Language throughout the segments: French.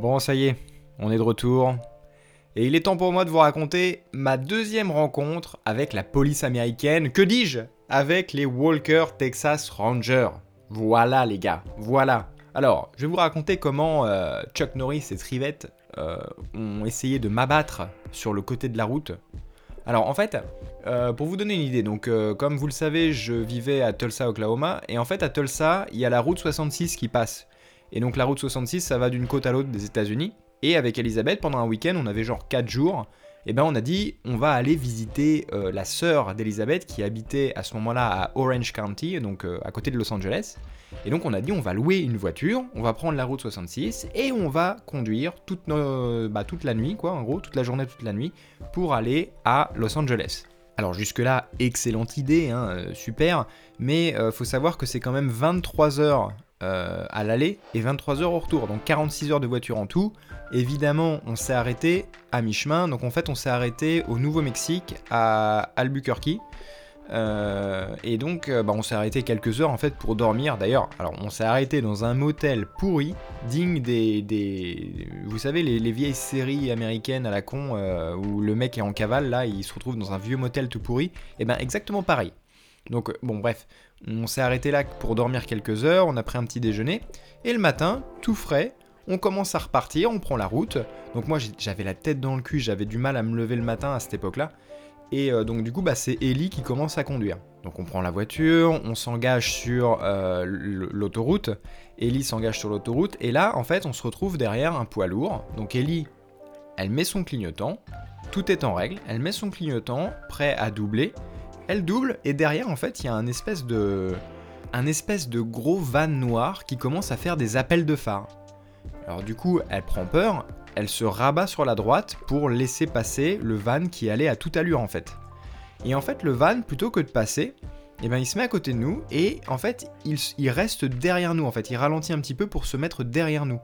Bon, ça y est, on est de retour. Et il est temps pour moi de vous raconter ma deuxième rencontre avec la police américaine. Que dis-je? Avec les Walker Texas Rangers. Voilà les gars, voilà. Alors, je vais vous raconter comment euh, Chuck Norris et Trivette euh, ont essayé de m'abattre sur le côté de la route. Alors en fait, euh, pour vous donner une idée, donc comme vous le savez, je vivais à Tulsa, Oklahoma, et en fait à Tulsa, il y a la route 66 qui passe. Et donc la route 66, ça va d'une côte à l'autre des États-Unis. Et avec Elisabeth, pendant un week-end, on avait genre 4 jours. Et ben on a dit, on va aller visiter euh, la sœur d'Elisabeth qui habitait à ce moment-là à Orange County, donc euh, à côté de Los Angeles. Et donc on a dit, on va louer une voiture, on va prendre la route 66 et on va conduire toute, bah, toute la nuit, quoi, en gros, toute la journée, toute la nuit, pour aller à Los Angeles. Alors jusque-là, excellente idée, hein, euh, super, mais faut savoir que c'est quand même 23 heures euh, à l'aller et 23 heures au retour, donc 46 heures de voiture en tout. Évidemment, on s'est arrêté à mi-chemin, donc en fait, on s'est arrêté au Nouveau-Mexique, à Albuquerque. Euh, et donc, euh, bah, on s'est arrêté quelques heures en fait pour dormir. D'ailleurs, alors on s'est arrêté dans un motel pourri, digne des, vous savez, les, vieilles séries américaines à la con où le mec est en cavale là, il se retrouve dans un vieux motel tout pourri. Et eh ben exactement pareil. Donc bon bref, on s'est arrêté là pour dormir quelques heures, on a pris un petit déjeuner, et le matin, tout frais, on commence à repartir, on prend la route. Donc moi j'avais la tête dans le cul, j'avais du mal à me lever le matin à cette époque-là. Et euh, donc du coup bah, c'est Ellie qui commence à conduire. Donc on prend la voiture, on s'engage sur euh, l'autoroute, Ellie s'engage sur l'autoroute, et là en fait on se retrouve derrière un poids lourd. Donc Ellie, elle met son clignotant, tout est en règle, elle met son clignotant, prêt à doubler, elle double. Et derrière en fait il y a un espèce de un espèce de gros van noir qui commence à faire des appels de phare. Alors du coup, elle prend peur, elle se rabat sur la droite pour laisser passer le van qui allait à toute allure en fait. Et en fait, le van, plutôt que de passer, eh ben, il se met à côté de nous et en fait, il, il reste derrière nous en fait. Il ralentit un petit peu pour se mettre derrière nous.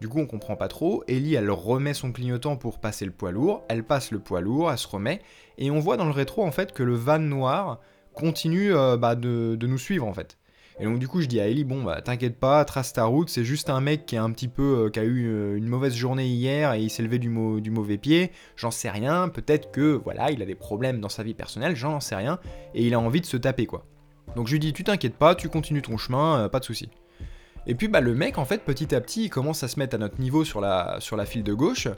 Du coup, on comprend pas trop. Ellie, elle remet son clignotant pour passer le poids lourd. Elle passe le poids lourd, elle se remet. Et on voit dans le rétro, en fait, que le van noir continue euh, bah, de, nous suivre, en fait. Et donc, du coup, je dis à Ellie, bon, bah, t'inquiète pas, trace ta route. C'est juste un mec qui est un petit peu. Euh, qui a eu euh, une mauvaise journée hier et il s'est levé du, mauvais pied. J'en sais rien. Peut-être que, voilà, il a des problèmes dans sa vie personnelle. J'en sais rien. Et il a envie de se taper, quoi. Donc, je lui dis, tu t'inquiètes pas, tu continues ton chemin, pas de soucis. Et puis bah, le mec, en fait, petit à petit, il commence à se mettre à notre niveau sur la, sur la file de gauche,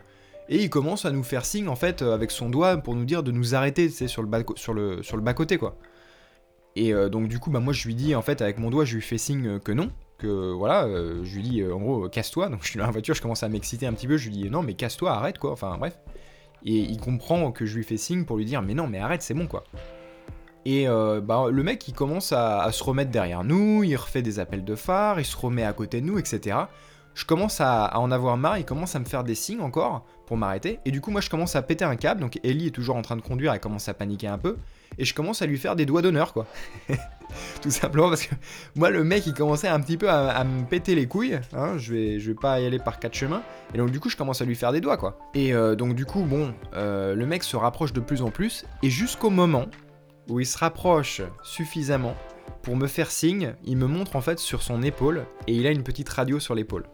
et il commence à nous faire signe, en fait, euh, avec son doigt pour nous dire de nous arrêter, tu sur sur le bas côté, quoi. Et euh, donc du coup, bah, moi, je lui dis, en fait, avec mon doigt, je lui fais signe que non, que voilà, euh, je lui dis, en gros, casse-toi. Donc je suis dans la voiture, je commence à m'exciter un petit peu, je lui dis, non, mais casse-toi, arrête, quoi. Enfin, bref. Et il comprend que je lui fais signe pour lui dire, mais non, mais arrête, c'est bon, quoi. Et euh, bah, le mec, il commence à, se remettre derrière nous, il refait des appels de phare, il se remet à côté de nous, etc. Je commence à, en avoir marre, il commence à me faire des signes encore pour m'arrêter. Et du coup, moi, je commence à péter un câble. Donc, Ellie est toujours en train de conduire, elle commence à paniquer un peu. Et je commence à lui faire des doigts d'honneur, quoi. Tout simplement parce que moi, le mec, il commençait un petit peu à, me péter les couilles. Hein, je, vais, je vais pas y aller par quatre chemins. Et donc, du coup, je commence à lui faire des doigts, quoi. Et euh, donc, du coup, bon, euh, le mec se rapproche de plus en plus. Et jusqu'au moment où il se rapproche suffisamment pour me faire signe, il me montre en fait sur son épaule et il a une petite radio sur l'épaule.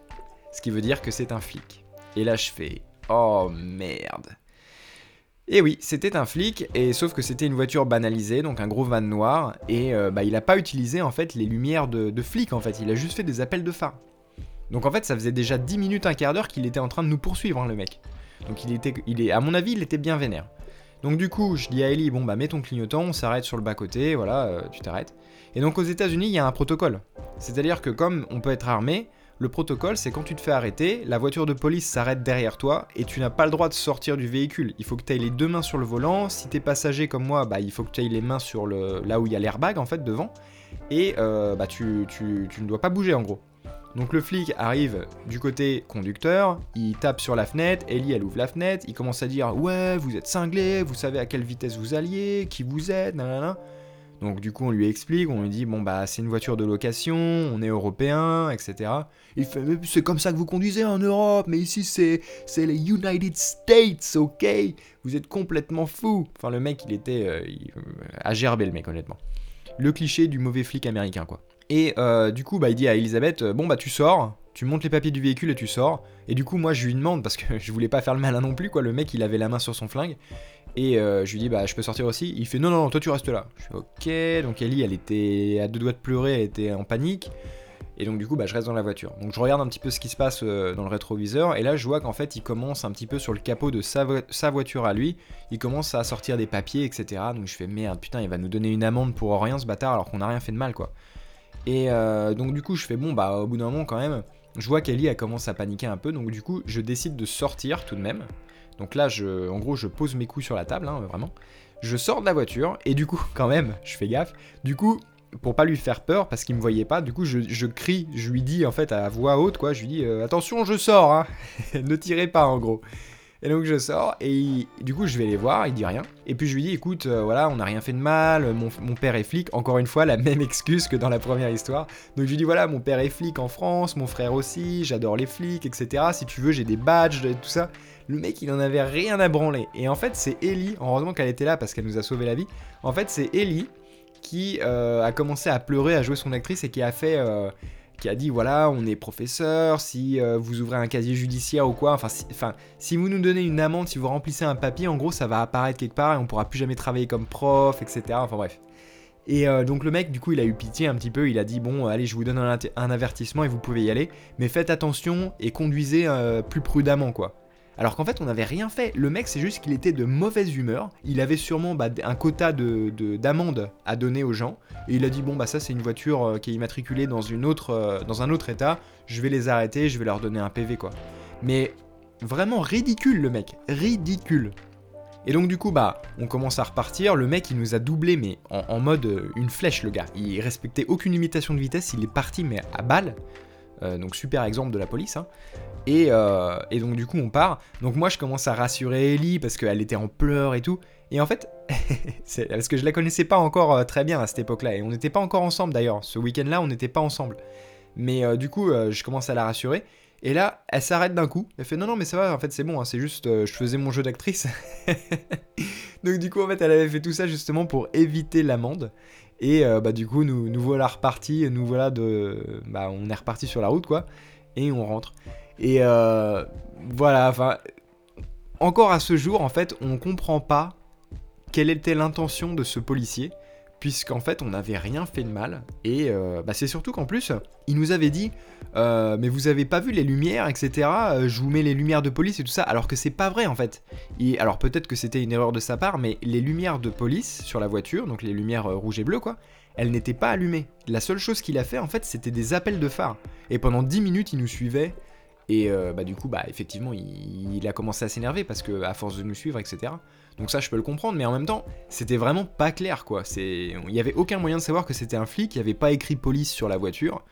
Ce qui veut dire que c'est un flic. Et là je fais Oh merde. Et oui, c'était un flic, et sauf que c'était une voiture banalisée, donc un gros van noir, et euh, bah, il a pas utilisé en fait les lumières de, flic en fait, il a juste fait des appels de phare. Donc en fait, ça faisait déjà 10 minutes, un quart d'heure qu'il était en train de nous poursuivre, hein, le mec. Donc il était, il est, à mon avis, il était bien vénère. Donc du coup, je dis à Ellie, bon bah mets ton clignotant, on s'arrête sur le bas-côté, voilà, euh, tu t'arrêtes. Et donc aux États-Unis, il y a un protocole. C'est-à-dire que comme on peut être armé, le protocole, c'est quand tu te fais arrêter, la voiture de police s'arrête derrière toi et tu n'as pas le droit de sortir du véhicule. Il faut que tu aies les deux mains sur le volant. Si t'es passager comme moi, bah, il faut que tu aies les mains sur le là où il y a l'airbag en fait devant. Et euh, bah, tu, tu, tu ne dois pas bouger en gros. Donc le flic arrive du côté conducteur, il tape sur la fenêtre, Ellie elle ouvre la fenêtre, il commence à dire ouais vous êtes cinglé, vous savez à quelle vitesse vous alliez, qui vous êtes, nanana. Donc du coup on lui explique, on lui dit bon bah c'est une voiture de location, on est européen, etc. Il fait mais c'est comme ça que vous conduisez en Europe, mais ici c'est les United States, ok? Vous êtes complètement fou. Enfin le mec il était euh, à gerber le mec honnêtement. Le cliché du mauvais flic américain quoi. Et euh, du coup, bah, il dit à Elisabeth, euh, bon bah tu sors, tu montes les papiers du véhicule et tu sors. Et du coup, moi, je lui demande, parce que je voulais pas faire le malin non plus, quoi. Le mec, il avait la main sur son flingue. Et euh, je lui dis, bah, je peux sortir aussi. Il fait, non, non, non, toi, tu restes là. Je fais, ok. Donc, Ellie, elle était à deux doigts de pleurer, elle était en panique. Et donc, du coup, bah, je reste dans la voiture. Donc, je regarde un petit peu ce qui se passe euh, dans le rétroviseur. Et là, je vois qu'en fait, il commence un petit peu sur le capot de sa, voiture à lui. Il commence à sortir des papiers, etc. Donc, je fais, merde, putain, il va nous donner une amende pour rien, ce bâtard, alors qu'on n'a rien fait de mal, quoi. Et euh, donc, du coup, je fais, bon, bah, au bout d'un moment, quand même je vois qu'Ellie elle commence à paniquer un peu, donc du coup je décide de sortir tout de même. Donc là, je, en gros, je pose mes coups sur la table, hein, vraiment. Je sors de la voiture, et du coup, quand même, je fais gaffe. Du coup, pour pas lui faire peur, parce qu'il me voyait pas, du coup, je, crie, je lui dis en fait à voix haute, quoi, je lui dis euh, attention, je sors, hein. ne tirez pas, en gros. Et donc je sors et du coup je vais les voir, il dit rien. Et puis je lui dis écoute, euh, voilà, on n'a rien fait de mal, mon, père est flic, encore une fois la même excuse que dans la première histoire. Donc je lui dis voilà, mon père est flic en France, mon frère aussi, j'adore les flics, etc. Si tu veux, j'ai des badges, tout ça. Le mec il en avait rien à branler. Et en fait c'est Ellie, heureusement qu'elle était là parce qu'elle nous a sauvé la vie. En fait c'est Ellie qui euh, a commencé à pleurer, à jouer son actrice et qui a fait... Euh, qui a dit voilà, on est professeur, si euh, vous ouvrez un casier judiciaire ou quoi, enfin si, si vous nous donnez une amende, si vous remplissez un papier, en gros ça va apparaître quelque part et on pourra plus jamais travailler comme prof, etc. Enfin bref. Et donc le mec, du coup, il a eu pitié un petit peu, il a dit bon, allez, je vous donne un, avertissement et vous pouvez y aller, mais faites attention et conduisez plus prudemment, quoi. Alors qu'en fait, on n'avait rien fait. Le mec, c'est juste qu'il était de mauvaise humeur. Il avait sûrement bah, un quota d'amende de, à donner aux gens. Et il a dit bon, bah ça, c'est une voiture euh, qui est immatriculée euh, dans un autre état. Je vais les arrêter, je vais leur donner un PV, quoi. Mais vraiment ridicule, le mec. Ridicule. Et donc du coup bah on commence à repartir, le mec il nous a doublé mais en, mode euh, une flèche le gars, il respectait aucune limitation de vitesse, il est parti mais à balle, donc super exemple de la police, hein. Euh, et, donc du coup on part. Donc moi je commence à rassurer Ellie parce qu'elle était en pleurs et tout. Et en fait, parce que je la connaissais pas encore euh, très bien à cette époque-là. Et on n'était pas encore ensemble d'ailleurs. Ce week-end-là on n'était pas ensemble. Mais euh, du coup je commence à la rassurer. Et là, elle s'arrête d'un coup. Elle fait non, non, mais ça va, en fait, c'est bon, hein, c'est juste, je faisais mon jeu d'actrice. Donc, du coup, en fait, elle avait fait tout ça justement pour éviter l'amende. Et bah, du coup, nous, nous voilà repartis. Nous voilà de. Bah, on est reparti sur la route, quoi. Et on rentre. Et euh, voilà, enfin, encore à ce jour, en fait, on comprend pas quelle était l'intention de ce policier, puisqu'en fait, on n'avait rien fait de mal. Et euh, bah, c'est surtout qu'en plus, il nous avait dit, euh, mais vous avez pas vu les lumières, etc. Je vous mets les lumières de police et tout ça, alors que c'est pas vrai en fait. Et alors peut-être que c'était une erreur de sa part, mais les lumières de police sur la voiture, donc les lumières rouges et bleues, quoi, elles n'étaient pas allumées. La seule chose qu'il a fait, en fait, c'était des appels de phare. Et pendant 10 minutes, il nous suivait. Et euh, bah, du coup, bah, effectivement, il, a commencé à s'énerver parce que à force de nous suivre, etc. Donc ça, je peux le comprendre, mais en même temps, c'était vraiment pas clair, quoi. Il n'y avait aucun moyen de savoir que c'était un flic, il n'y avait pas écrit police sur la voiture.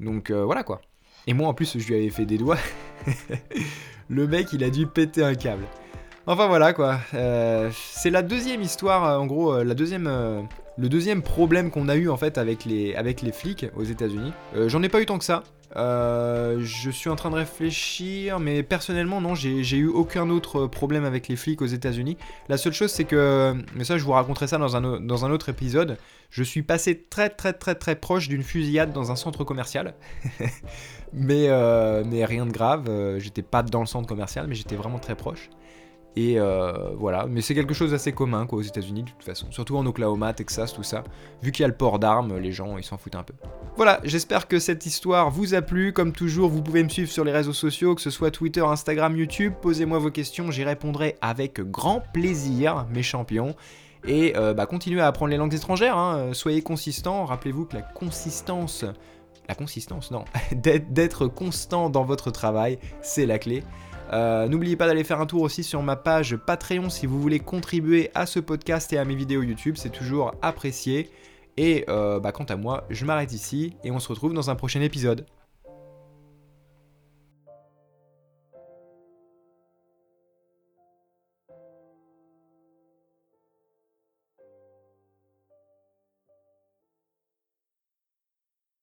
Donc euh, voilà, quoi. Et moi, en plus, je lui avais fait des doigts. le mec, il a dû péter un câble. Enfin voilà, quoi. Euh, c'est la deuxième histoire, en gros, la deuxième le deuxième problème qu'on a eu en fait avec les, flics aux États-Unis, euh, j'en ai pas eu tant que ça. Euh, je suis en train de réfléchir, mais personnellement, non, j'ai eu aucun autre problème avec les flics aux États-Unis. La seule chose, c'est que, mais ça, je vous raconterai ça dans un, autre épisode. Je suis passé très, très, très, très proche d'une fusillade dans un centre commercial. mais, euh, mais rien de grave. J'étais pas dans le centre commercial, mais j'étais vraiment très proche. Et euh, voilà, mais c'est quelque chose d'assez commun quoi, aux États-Unis de toute façon, surtout en Oklahoma, Texas, tout ça. Vu qu'il y a le port d'armes, les gens ils s'en foutent un peu. Voilà, j'espère que cette histoire vous a plu. Comme toujours, vous pouvez me suivre sur les réseaux sociaux, que ce soit Twitter, Instagram, YouTube. Posez-moi vos questions, j'y répondrai avec grand plaisir, mes champions. Et euh, bah, continuez à apprendre les langues étrangères, hein. soyez consistants. Rappelez-vous que la consistance la consistance, non, d'être constant dans votre travail, c'est la clé. Euh, n'oubliez pas d'aller faire un tour aussi sur ma page Patreon si vous voulez contribuer à ce podcast et à mes vidéos YouTube, c'est toujours apprécié. Et euh, bah, quant à moi, je m'arrête ici et on se retrouve dans un prochain épisode.